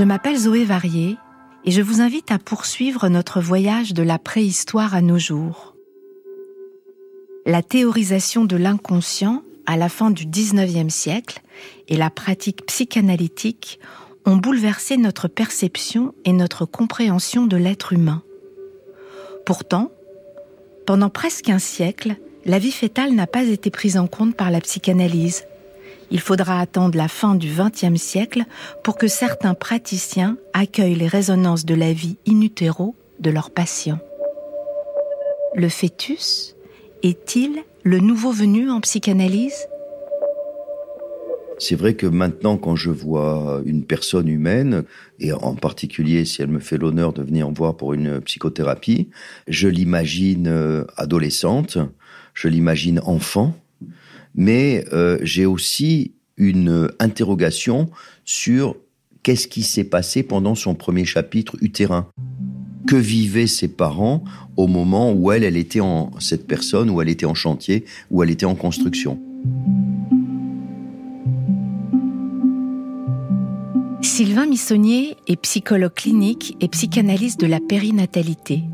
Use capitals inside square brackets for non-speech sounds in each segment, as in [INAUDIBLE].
Je m'appelle Zoé Varier et je vous invite à poursuivre notre voyage de la préhistoire à nos jours. La théorisation de l'inconscient à la fin du XIXe siècle et la pratique psychanalytique ont bouleversé notre perception et notre compréhension de l'être humain. Pourtant, pendant presque un siècle, la vie fétale n'a pas été prise en compte par la psychanalyse, il faudra attendre la fin du XXe siècle pour que certains praticiens accueillent les résonances de la vie in utero de leurs patients. Le fœtus est-il le nouveau venu en psychanalyse? C'est vrai que maintenant, quand je vois une personne humaine, et en particulier si elle me fait l'honneur de venir me voir pour une psychothérapie, je l'imagine euh, adolescente, je l'imagine enfant, mais euh, j'ai aussi une interrogation sur qu'est-ce qui s'est passé pendant son premier chapitre utérin. Que vivaient ses parents au moment où elle, elle était en cette personne, où elle était en chantier, où elle était en construction? Sylvain Missonnier est psychologue clinique et psychanalyste de la périnatalité.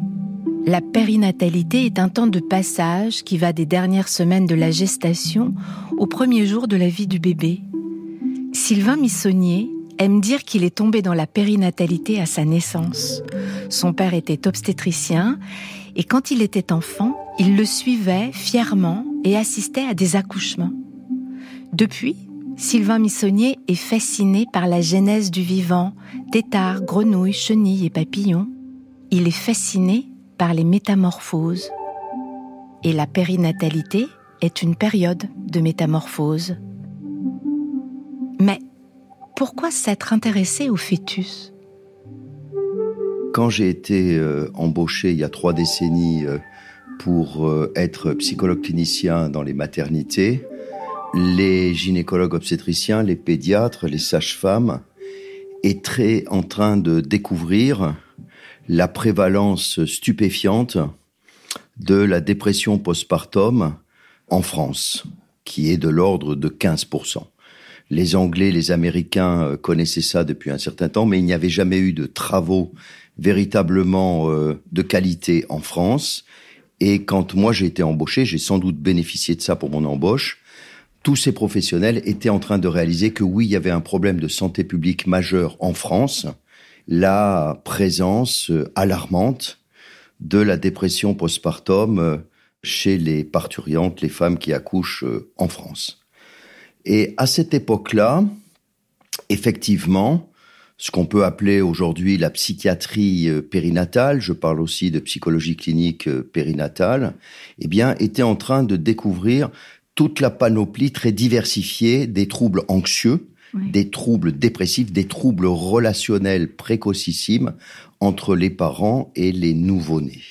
La périnatalité est un temps de passage qui va des dernières semaines de la gestation aux premiers jours de la vie du bébé. Sylvain Missonnier aime dire qu'il est tombé dans la périnatalité à sa naissance. Son père était obstétricien et quand il était enfant, il le suivait fièrement et assistait à des accouchements. Depuis, Sylvain Missonnier est fasciné par la genèse du vivant, têtards, grenouilles, chenilles et papillons. Il est fasciné par les métamorphoses. Et la périnatalité est une période de métamorphose. Mais pourquoi s'être intéressé au fœtus? Quand j'ai été euh, embauché il y a trois décennies euh, pour euh, être psychologue clinicien dans les maternités, les gynécologues obstétriciens, les pédiatres, les sages-femmes étaient en train de découvrir la prévalence stupéfiante de la dépression postpartum en France, qui est de l'ordre de 15%. Les Anglais, les Américains euh, connaissaient ça depuis un certain temps, mais il n'y avait jamais eu de travaux véritablement euh, de qualité en France. Et quand moi j'ai été embauché, j'ai sans doute bénéficié de ça pour mon embauche. Tous ces professionnels étaient en train de réaliser que oui, il y avait un problème de santé publique majeur en France, la présence euh, alarmante de la dépression postpartum euh, chez les parturiantes, les femmes qui accouchent euh, en France. Et à cette époque-là, effectivement, ce qu'on peut appeler aujourd'hui la psychiatrie périnatale, je parle aussi de psychologie clinique périnatale, eh bien, était en train de découvrir toute la panoplie très diversifiée des troubles anxieux, des troubles dépressifs, des troubles relationnels précocissimes entre les parents et les nouveau-nés.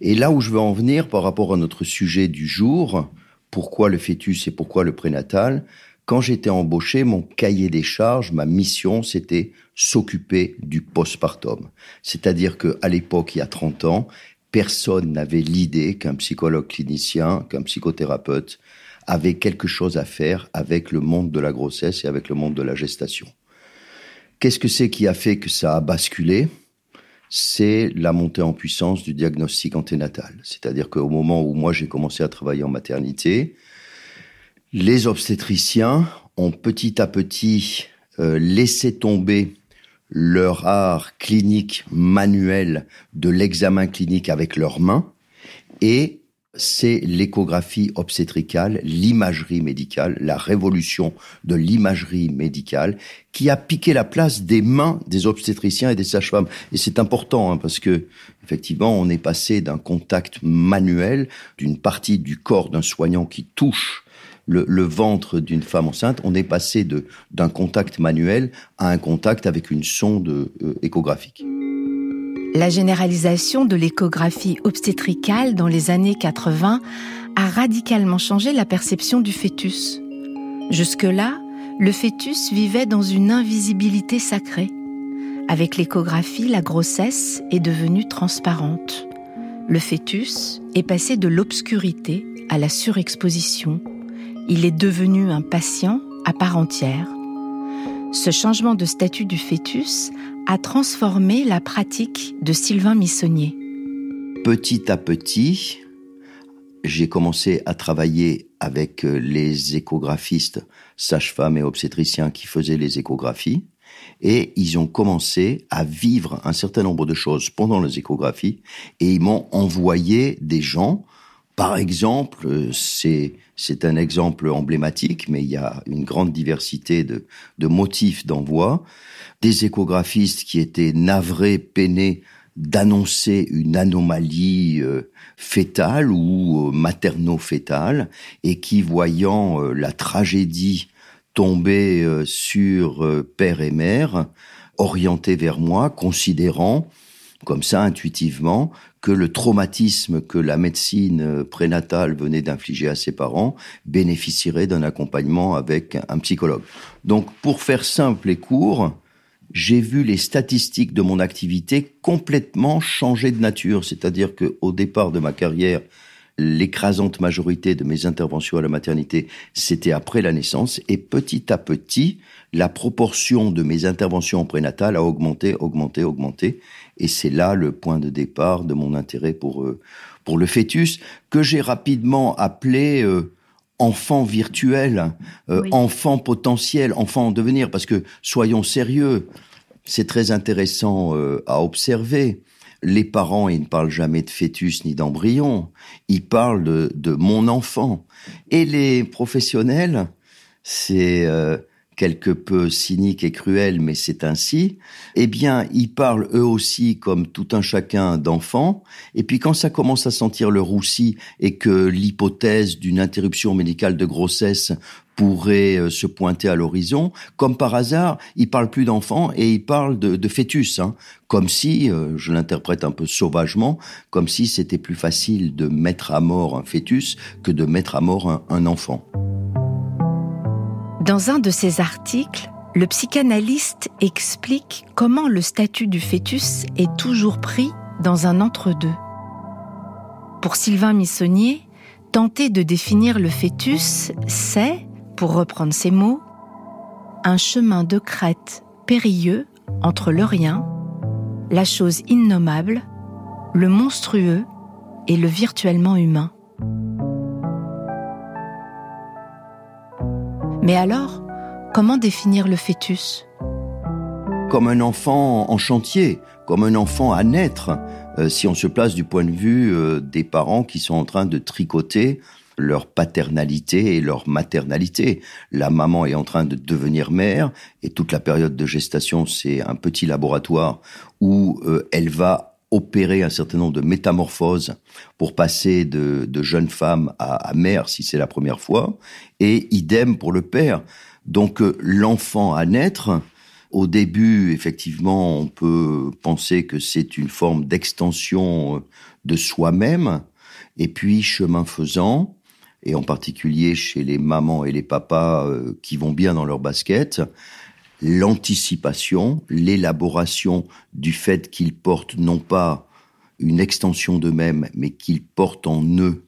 Et là où je veux en venir par rapport à notre sujet du jour, pourquoi le fœtus et pourquoi le prénatal, quand j'étais embauché, mon cahier des charges, ma mission, c'était s'occuper du postpartum. C'est-à-dire que à l'époque, il y a 30 ans, personne n'avait l'idée qu'un psychologue clinicien, qu'un psychothérapeute avait quelque chose à faire avec le monde de la grossesse et avec le monde de la gestation. Qu'est-ce que c'est qui a fait que ça a basculé? C'est la montée en puissance du diagnostic anténatal. C'est-à-dire qu'au moment où moi j'ai commencé à travailler en maternité, les obstétriciens ont petit à petit euh, laissé tomber leur art clinique manuel de l'examen clinique avec leurs mains et c'est l'échographie obstétricale, l'imagerie médicale, la révolution de l'imagerie médicale qui a piqué la place des mains des obstétriciens et des sages-femmes. Et c'est important hein, parce que effectivement, on est passé d'un contact manuel d'une partie du corps d'un soignant qui touche le, ventre d'une femme enceinte, on est passé d'un contact manuel à un contact avec une sonde euh, échographique. La généralisation de l'échographie obstétricale dans les années 80 a radicalement changé la perception du fœtus. Jusque-là, le fœtus vivait dans une invisibilité sacrée. Avec l'échographie, la grossesse est devenue transparente. Le fœtus est passé de l'obscurité à la surexposition. Il est devenu un patient à part entière. Ce changement de statut du fœtus a transformé la pratique de Sylvain Missonnier. Petit à petit, j'ai commencé à travailler avec euh, les échographistes, sages-femmes et obstétriciens qui faisaient les échographies. Et ils ont commencé à vivre un certain nombre de choses pendant les échographies et ils m'ont envoyé des gens. Par exemple, euh, c'est c'est un exemple emblématique, mais il y a une grande diversité de, de motifs d'envoi. Des échographistes qui étaient navrés, peinés d'annoncer une anomalie euh, fétale ou euh, materno-fétale et qui, voyant euh, la tragédie tomber sur père et mère, orientés vers moi, considérant comme ça intuitivement que le traumatisme que la médecine prénatale venait d'infliger à ses parents bénéficierait d'un accompagnement avec un psychologue. Donc pour faire simple et court, j'ai vu les statistiques de mon activité complètement changer de nature. C'est-à-dire que au départ de ma carrière, l'écrasante majorité de mes interventions à la maternité, c'était après la naissance. Et petit à petit, la proportion de mes interventions en prénatal a augmenté, augmenté, augmenté. Et c'est là le point de départ de mon intérêt pour, euh, pour le fœtus, que j'ai rapidement appelé... Euh, enfant virtuel, euh, enfant potentiel, enfant en devenir, parce que soyons sérieux, c'est très intéressant euh, à observer. Les parents, ils ne parlent jamais de fœtus ni d'embryon, ils parlent de, de, mon enfant. Et les professionnels, c'est euh, quelque peu cynique et cruel, mais c'est ainsi, eh bien, ils parlent eux aussi comme tout un chacun d'enfants. Et puis quand ça commence à sentir le roussi et que l'hypothèse d'une interruption médicale de grossesse pourrait euh, se pointer à l'horizon, comme par hasard, ils parlent plus d'enfants et ils parlent de, fœtus, hein. comme si, euh, je l'interprète un peu sauvagement, comme si c'était plus facile de mettre à mort un fœtus que de mettre à mort un enfant. Dans un de ses articles, le psychanalyste explique comment le statut du fœtus est toujours pris dans un entre-deux. Pour Sylvain Missonnier, tenter de définir le fœtus, c'est, pour reprendre ses mots, un chemin de crête périlleux entre le rien, la chose innommable, le monstrueux et le virtuellement humain. Mais alors, comment définir le fœtus? Comme un enfant en chantier, comme un enfant à naître, euh, si on se place du point de vue euh, des parents qui sont en train de tricoter leur paternalité et leur maternalité. La maman est en train de devenir mère et toute la période de gestation, c'est un petit laboratoire où euh, elle va opérer un certain nombre de métamorphoses pour passer de, de jeune femme à, mère si c'est la première fois, et idem pour le père. Donc euh, l'enfant à naître, au début, effectivement, on peut penser que c'est une forme d'extension euh, de soi-même, et puis chemin faisant, et en particulier chez les mamans et les papas euh, qui vont bien dans leur basket, l'anticipation, l'élaboration du fait qu'ils portent non pas une extension d'eux-mêmes, mais qu'ils portent en eux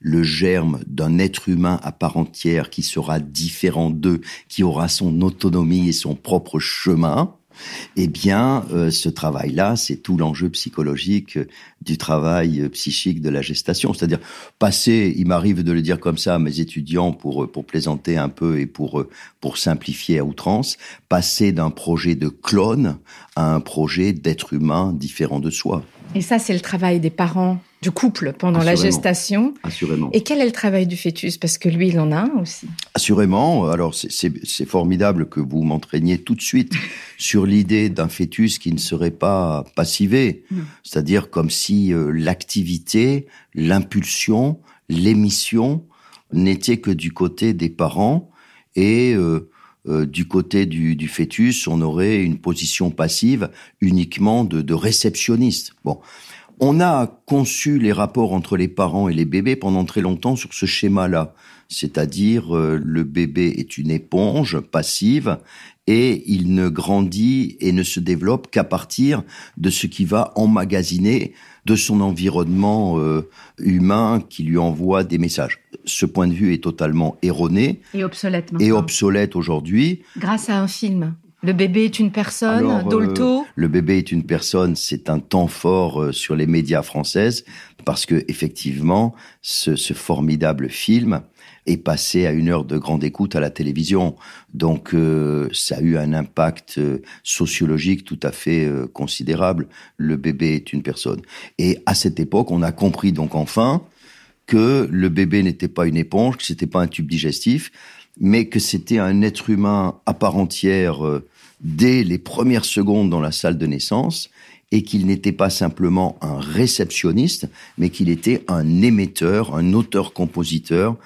le germe d'un être humain à part entière qui sera différent d'eux, qui aura son autonomie et son propre chemin, eh bien, euh, ce travail-là, c'est tout l'enjeu psychologique euh, du travail euh, psychique de la gestation. C'est-à-dire, passer, il m'arrive de le dire comme ça à mes étudiants pour, pour plaisanter un peu et pour, pour simplifier à outrance, passer d'un projet de clone à un projet d'être humain différent de soi. Et ça, c'est le travail des parents du couple pendant la gestation. Assurément. Et quel est le travail du fœtus? Parce que lui, il en a un aussi. Assurément. Alors, c'est formidable que vous m'entraîniez tout de suite [LAUGHS] sur l'idée d'un fœtus qui ne serait pas passivé. C'est-à-dire comme si euh, l'activité, l'impulsion, l'émission n'était que du côté des parents et euh, euh, du côté du, du, fœtus, on aurait une position passive uniquement de, de réceptionniste. Bon, on a conçu les rapports entre les parents et les bébés pendant très longtemps sur ce schéma-là, c'est-à-dire euh, le bébé est une éponge passive et il ne grandit et ne se développe qu'à partir de ce qui va emmagasiner de son environnement euh, humain qui lui envoie des messages. Ce point de vue est totalement erroné et obsolète, et obsolète aujourd'hui. Grâce à un film. Le bébé est une personne, euh, Dolto. le bébé est une personne, c'est un temps fort euh, sur les médias françaises parce que effectivement, ce, ce formidable film est passé à une heure de grande écoute à la télévision. Donc euh, ça a eu un impact euh, sociologique tout à fait euh, considérable. Le bébé est une personne. Et à cette époque, on a compris donc enfin que le bébé n'était pas une éponge, que c'était pas un tube digestif, mais que c'était un être humain à part entière dès les premières secondes dans la salle de naissance et qu'il n'était pas simplement un réceptionniste, mais qu'il était un émetteur, un auteur-compositeur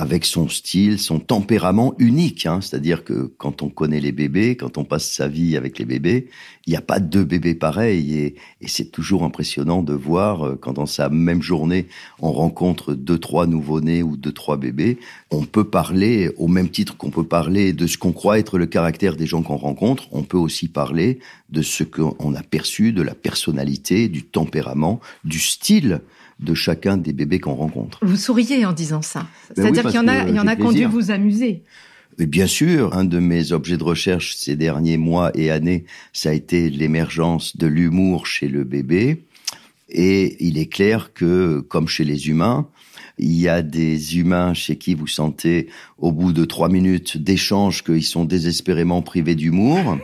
avec son style, son tempérament unique. Hein. C'est-à-dire que quand on connaît les bébés, quand on passe sa vie avec les bébés, il n'y a pas deux bébés pareils. Et, c'est toujours impressionnant de voir euh, quand dans sa même journée, on rencontre deux, trois nouveau-nés ou deux, trois bébés. On peut parler, au même titre qu'on peut parler de ce qu'on croit être le caractère des gens qu'on rencontre, on peut aussi parler de ce qu'on a perçu, de la personnalité, du tempérament, du style de chacun des bébés qu'on rencontre. Vous souriez en disant ça. Ben C'est-à-dire qu'il y en a, il y en a qui ont dû vous amuser. Et bien sûr, un de mes objets de recherche ces derniers mois et années, ça a été l'émergence de l'humour chez le bébé. Et il est clair que, comme chez les humains, il y a des humains chez qui vous sentez, au bout de trois minutes d'échange, qu'ils sont désespérément privés d'humour.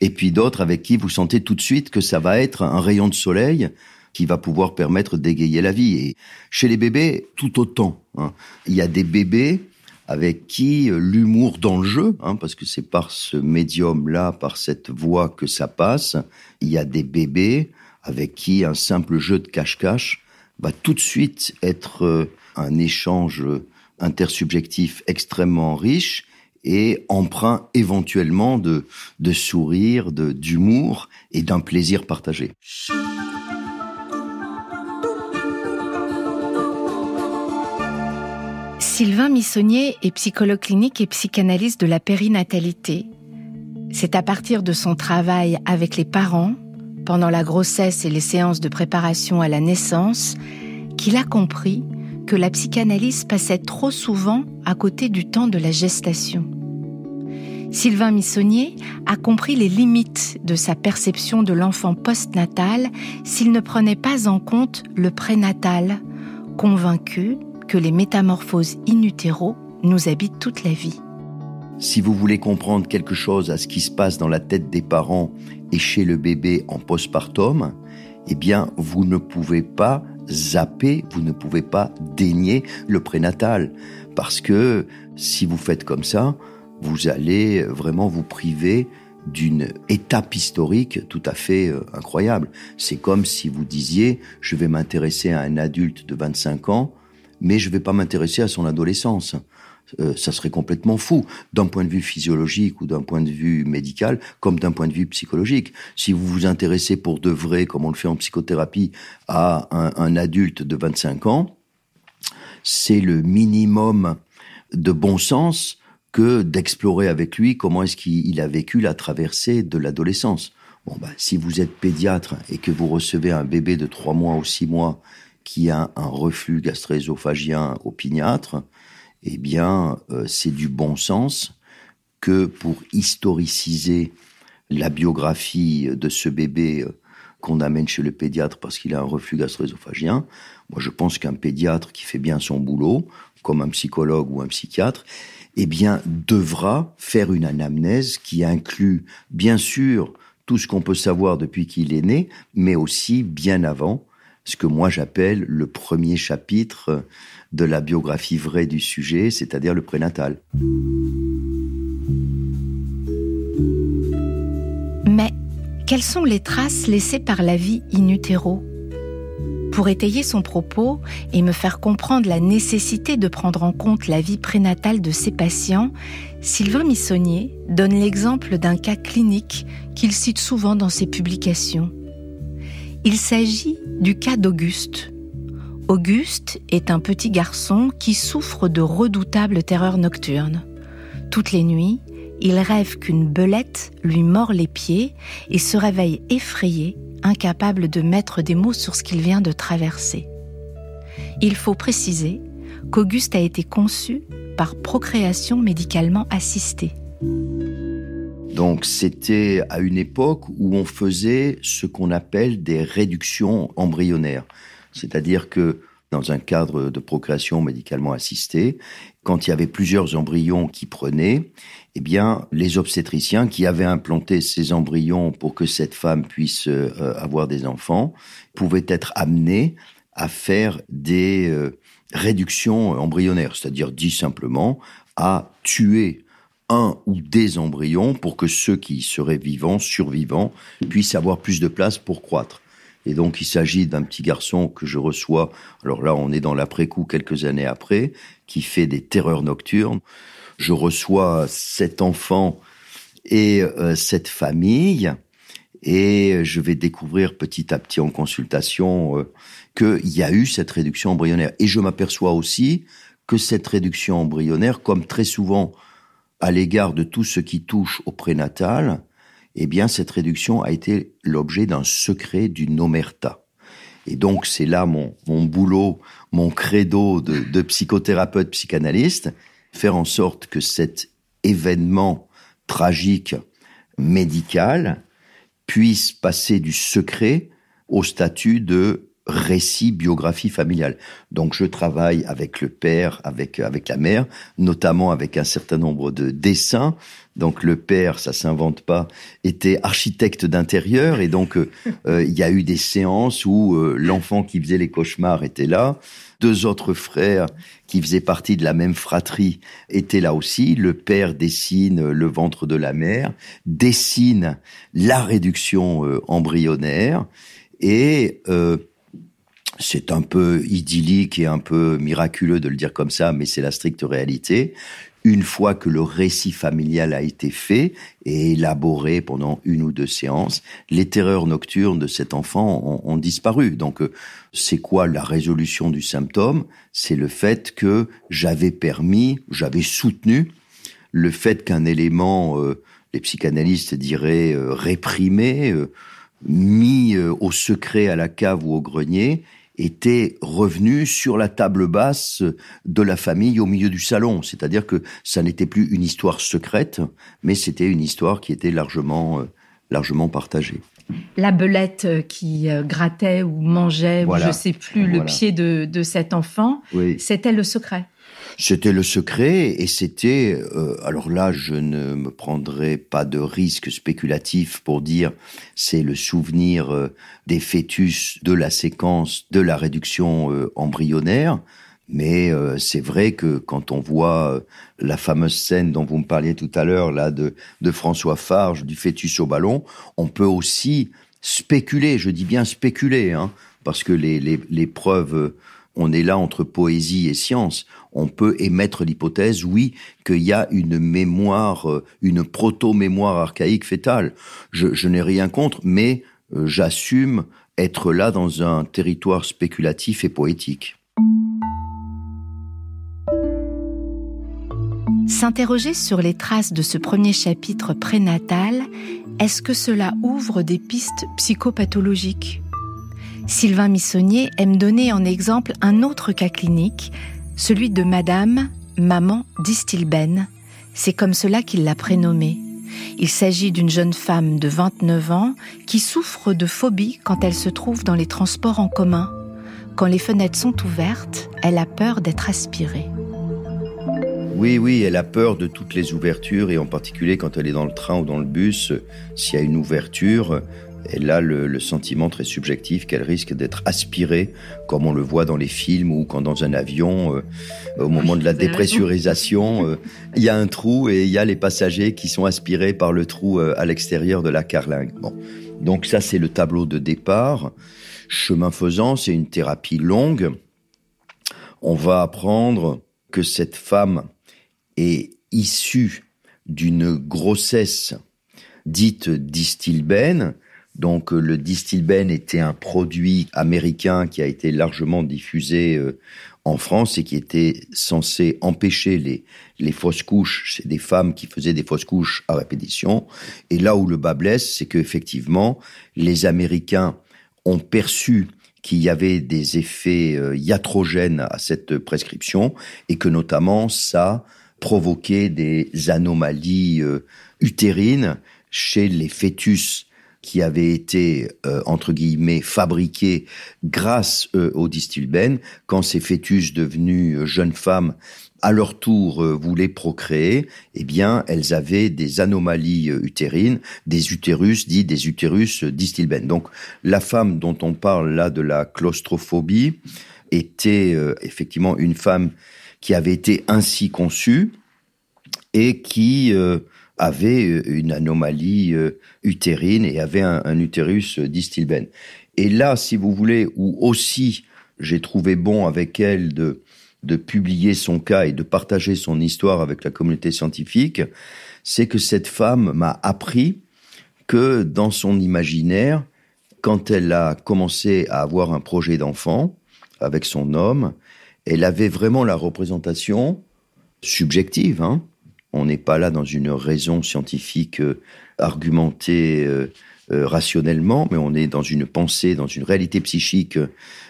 Et puis d'autres avec qui vous sentez tout de suite que ça va être un rayon de soleil qui va pouvoir permettre d'égayer la vie. Et chez les bébés, tout autant. Hein. Il y a des bébés avec qui euh, l'humour dans le jeu, hein, parce que c'est par ce médium-là, par cette voix que ça passe, il y a des bébés avec qui un simple jeu de cache-cache va tout de suite être euh, un échange intersubjectif extrêmement riche et empreint éventuellement de, de sourire, d'humour et d'un plaisir partagé. Sylvain Missonnier est psychologue clinique et psychanalyste de la périnatalité. C'est à partir de son travail avec les parents, pendant la grossesse et les séances de préparation à la naissance, qu'il a compris que la psychanalyse passait trop souvent à côté du temps de la gestation. Sylvain Missonnier a compris les limites de sa perception de l'enfant postnatal s'il ne prenait pas en compte le prénatal, convaincu que les métamorphoses in utero nous habitent toute la vie. Si vous voulez comprendre quelque chose à ce qui se passe dans la tête des parents et chez le bébé en postpartum, eh bien, vous ne pouvez pas zapper, vous ne pouvez pas dénier le prénatal. Parce que si vous faites comme ça, vous allez vraiment vous priver d'une étape historique tout à fait euh, incroyable. C'est comme si vous disiez, je vais m'intéresser à un adulte de 25 ans, mais je ne vais pas m'intéresser à son adolescence. Euh, ça serait complètement fou, d'un point de vue physiologique ou d'un point de vue médical, comme d'un point de vue psychologique. Si vous vous intéressez pour de vrai, comme on le fait en psychothérapie, à un, adulte de 25 ans, c'est le minimum de bon sens que d'explorer avec lui comment est-ce qu'il a vécu la traversée de l'adolescence. Bon, bah, si vous êtes pédiatre et que vous recevez un bébé de 3 mois ou 6 mois qui a un reflux gastro-œsophagien opiniâtre, eh bien, euh, c'est du bon sens que pour historiciser la biographie de ce bébé euh, qu'on amène chez le pédiatre parce qu'il a un reflux gastro-œsophagien, moi je pense qu'un pédiatre qui fait bien son boulot, comme un psychologue ou un psychiatre, eh bien, devra faire une anamnèse qui inclut, bien sûr, tout ce qu'on peut savoir depuis qu'il est né, mais aussi bien avant, ce que moi j'appelle le premier chapitre de la biographie vraie du sujet, c'est-à-dire le prénatal. Mais quelles sont les traces laissées par la vie in utero? Pour étayer son propos et me faire comprendre la nécessité de prendre en compte la vie prénatale de ses patients, Sylvain Missonnier donne l'exemple d'un cas clinique qu'il cite souvent dans ses publications. Il s'agit du cas d'Auguste. Auguste est un petit garçon qui souffre de redoutables terreurs nocturnes. Toutes les nuits, il rêve qu'une belette lui mord les pieds et se réveille effrayé, incapable de mettre des mots sur ce qu'il vient de traverser. Il faut préciser qu'Auguste a été conçu par procréation médicalement assistée. Donc c'était à une époque où on faisait ce qu'on appelle des réductions embryonnaires. C'est-à-dire que dans un cadre de procréation médicalement assistée, quand il y avait plusieurs embryons qui prenaient, eh bien, les obstétriciens qui avaient implanté ces embryons pour que cette femme puisse euh, avoir des enfants pouvaient être amenés à faire des euh, réductions embryonnaires, c'est-à-dire dit simplement à tuer un ou des embryons pour que ceux qui seraient vivants, survivants, puissent avoir plus de place pour croître. Et donc, il s'agit d'un petit garçon que je reçois. Alors là, on est dans l'après-coup, quelques années après, qui fait des terreurs nocturnes. Je reçois cet enfant et euh, cette famille, et je vais découvrir petit à petit en consultation euh, qu'il y a eu cette réduction embryonnaire. Et je m'aperçois aussi que cette réduction embryonnaire, comme très souvent à l'égard de tout ce qui touche au prénatal, eh bien, cette réduction a été l'objet d'un secret, d'une omerta. Et donc, c'est là mon, mon boulot, mon credo de, de psychothérapeute psychanalyste, faire en sorte que cet événement tragique médical puisse passer du secret au statut de récit, biographie familiale. Donc je travaille avec le père, avec avec la mère, notamment avec un certain nombre de dessins. Donc le père, ça s'invente pas, était architecte d'intérieur et donc euh, [LAUGHS] euh, il y a eu des séances où euh, l'enfant qui faisait les cauchemars était là. Deux autres frères qui faisaient partie de la même fratrie étaient là aussi. Le père dessine le ventre de la mère, dessine la réduction embryonnaire et c'est un peu idyllique et un peu miraculeux de le dire comme ça, mais c'est la stricte réalité. Une fois que le récit familial a été fait et élaboré pendant une ou deux séances, les terreurs nocturnes de cet enfant ont, disparu. Donc, euh, c'est quoi la résolution du symptôme? C'est le fait que j'avais permis, j'avais soutenu le fait qu'un élément, euh, les psychanalystes diraient euh, réprimé, mis au secret à la cave ou au grenier, était revenu sur la table basse de la famille au milieu du salon. C'est-à-dire que ça n'était plus une histoire secrète, mais c'était une histoire qui était largement, euh, largement partagée. La belette qui euh, grattait ou mangeait, ou je sais plus, le pied de, de cet enfant, c'était le secret. C'était le secret et c'était, euh, alors là, je ne me prendrai pas de risque spéculatif pour dire c'est le souvenir euh, des fœtus de la séquence de la réduction euh, embryonnaire. Mais c'est vrai que quand on voit la fameuse scène dont vous me parliez tout à l'heure, là, de, de François Farge, du fœtus au ballon, on peut aussi spéculer, je dis bien spéculer, hein, parce que les, les, les preuves on est là entre poésie et science. On peut émettre l'hypothèse, oui, qu'il y a une mémoire, euh, une proto-mémoire archaïque fétale. Je, n'ai rien contre, mais euh, j'assume être là dans un territoire spéculatif et poétique. S'interroger sur les traces de ce premier chapitre prénatal, est-ce que cela ouvre des pistes psychopathologiques? Sylvain Missonnier aime donner en exemple un autre cas clinique, celui de Madame Maman Distilben. C'est comme cela qu'il l'a prénommée. Il s'agit d'une jeune femme de 29 ans qui souffre de phobie quand elle se trouve dans les transports en commun. Quand les fenêtres sont ouvertes, elle a peur d'être aspirée. Oui, oui, elle a peur de toutes les ouvertures et en particulier quand elle est dans le train ou dans le bus, s'il y a une ouverture, elle a le, sentiment très subjectif qu'elle risque d'être aspirée, comme on le voit dans les films ou quand dans un avion, euh, au moment de la dépressurisation, euh, il y a un trou et il y a les passagers qui sont aspirés par le trou euh, à l'extérieur de la carlingue. Bon. Donc ça, c'est le tableau de départ. Chemin faisant, c'est une thérapie longue. On va apprendre que cette femme est issue d'une grossesse dite distilbène. Donc le distilbène était un produit américain qui a été largement diffusé euh, en France et qui était censé empêcher les, les fausses couches chez des femmes qui faisaient des fausses couches à répétition. Et là où le bas blesse, c'est qu'effectivement, les Américains ont perçu qu'il y avait des effets euh, iatrogènes à cette prescription et que notamment ça provoquait des anomalies euh, utérines chez les fœtus qui avaient été euh, entre guillemets fabriqués grâce euh, au distilbène quand ces fœtus devenus euh, jeunes femmes à leur tour voulaient procréer, eh bien, elles avaient des anomalies utérines, des utérus dits des utérus distilbènes. Donc, la femme dont on parle là de la claustrophobie était effectivement une femme qui avait été ainsi conçue et qui avait euh, une anomalie euh, utérine et avait un, utérus euh, distilbène. Et là, si vous voulez, où aussi j'ai trouvé bon avec elle de, de publier son cas et de partager son histoire avec la communauté scientifique, c'est que cette femme m'a appris que dans son imaginaire, quand elle a commencé à avoir un projet d'enfant avec son homme, elle avait vraiment la représentation subjective, hein, on n'est pas là dans une raison scientifique euh, argumentée euh, euh, rationnellement, mais on est dans une pensée, dans une réalité psychique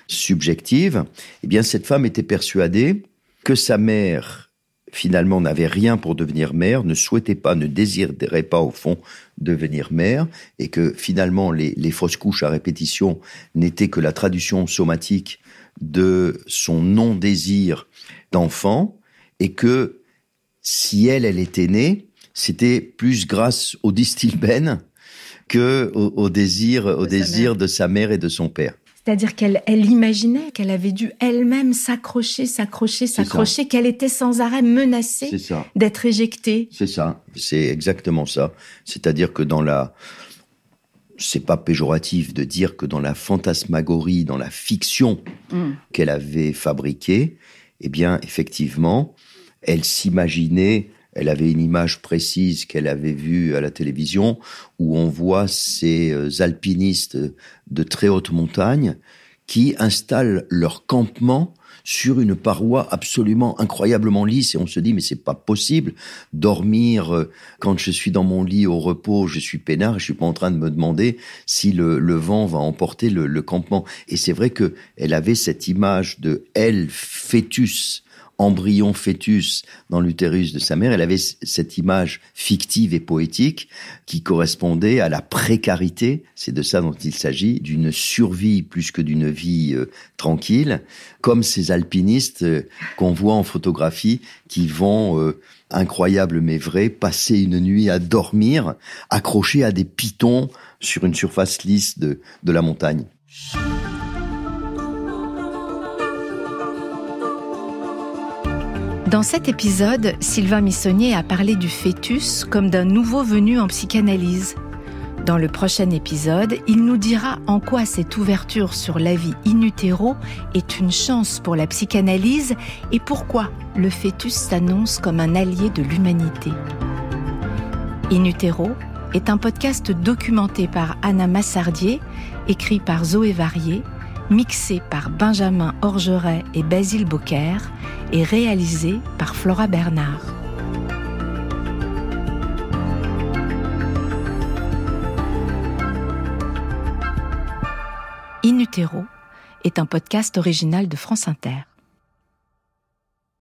subjective. Eh bien, cette femme était persuadée que sa mère, finalement, n'avait rien pour devenir mère, ne souhaitait pas, ne désirait pas, au fond, devenir mère, et que finalement, les, les fausses couches à répétition n'étaient que la traduction somatique de son non-désir d'enfant, et que si elle, elle était née, c'était plus grâce au distilbène que au, désir, au de désir sa de sa mère et de son père. C'est-à-dire qu'elle elle imaginait qu'elle avait dû elle-même s'accrocher, s'accrocher, s'accrocher, qu'elle était sans arrêt menacée d'être éjectée. C'est ça, c'est exactement ça. C'est-à-dire que dans la, c'est pas péjoratif de dire que dans la fantasmagorie, dans la fiction mm. qu'elle avait fabriquée, eh bien, effectivement, elle s'imaginait, elle avait une image précise qu'elle avait vue à la télévision où on voit ces euh, alpinistes de très haute montagne qui installent leur campement sur une paroi absolument incroyablement lisse. Et on se dit mais c'est pas possible. Dormir euh, quand je suis dans mon lit au repos je suis peinard je suis pas en train de me demander si le, vent va emporter le, le campement. Et c'est vrai que elle avait cette image de elle fœtus embryon fœtus dans l'utérus de sa mère, elle avait cette image fictive et poétique qui correspondait à la précarité, c'est de ça dont il s'agit, d'une survie plus que d'une vie euh, tranquille, comme ces alpinistes euh, qu'on voit en photographie qui vont, euh, incroyable mais vrai, passer une nuit à dormir, accrochés à des pitons sur une surface lisse de, de la montagne. Dans cet épisode, Sylvain Missonnier a parlé du fœtus comme d'un nouveau venu en psychanalyse. Dans le prochain épisode, il nous dira en quoi cette ouverture sur la vie in utero est une chance pour la psychanalyse et pourquoi le fœtus s'annonce comme un allié de l'humanité. In utero est un podcast documenté par Anna Massardier, écrit par Zoé Varier, mixé par Benjamin Orgeret et Basile Beaucaire et réalisé par Flora Bernard. In est un podcast original de France Inter.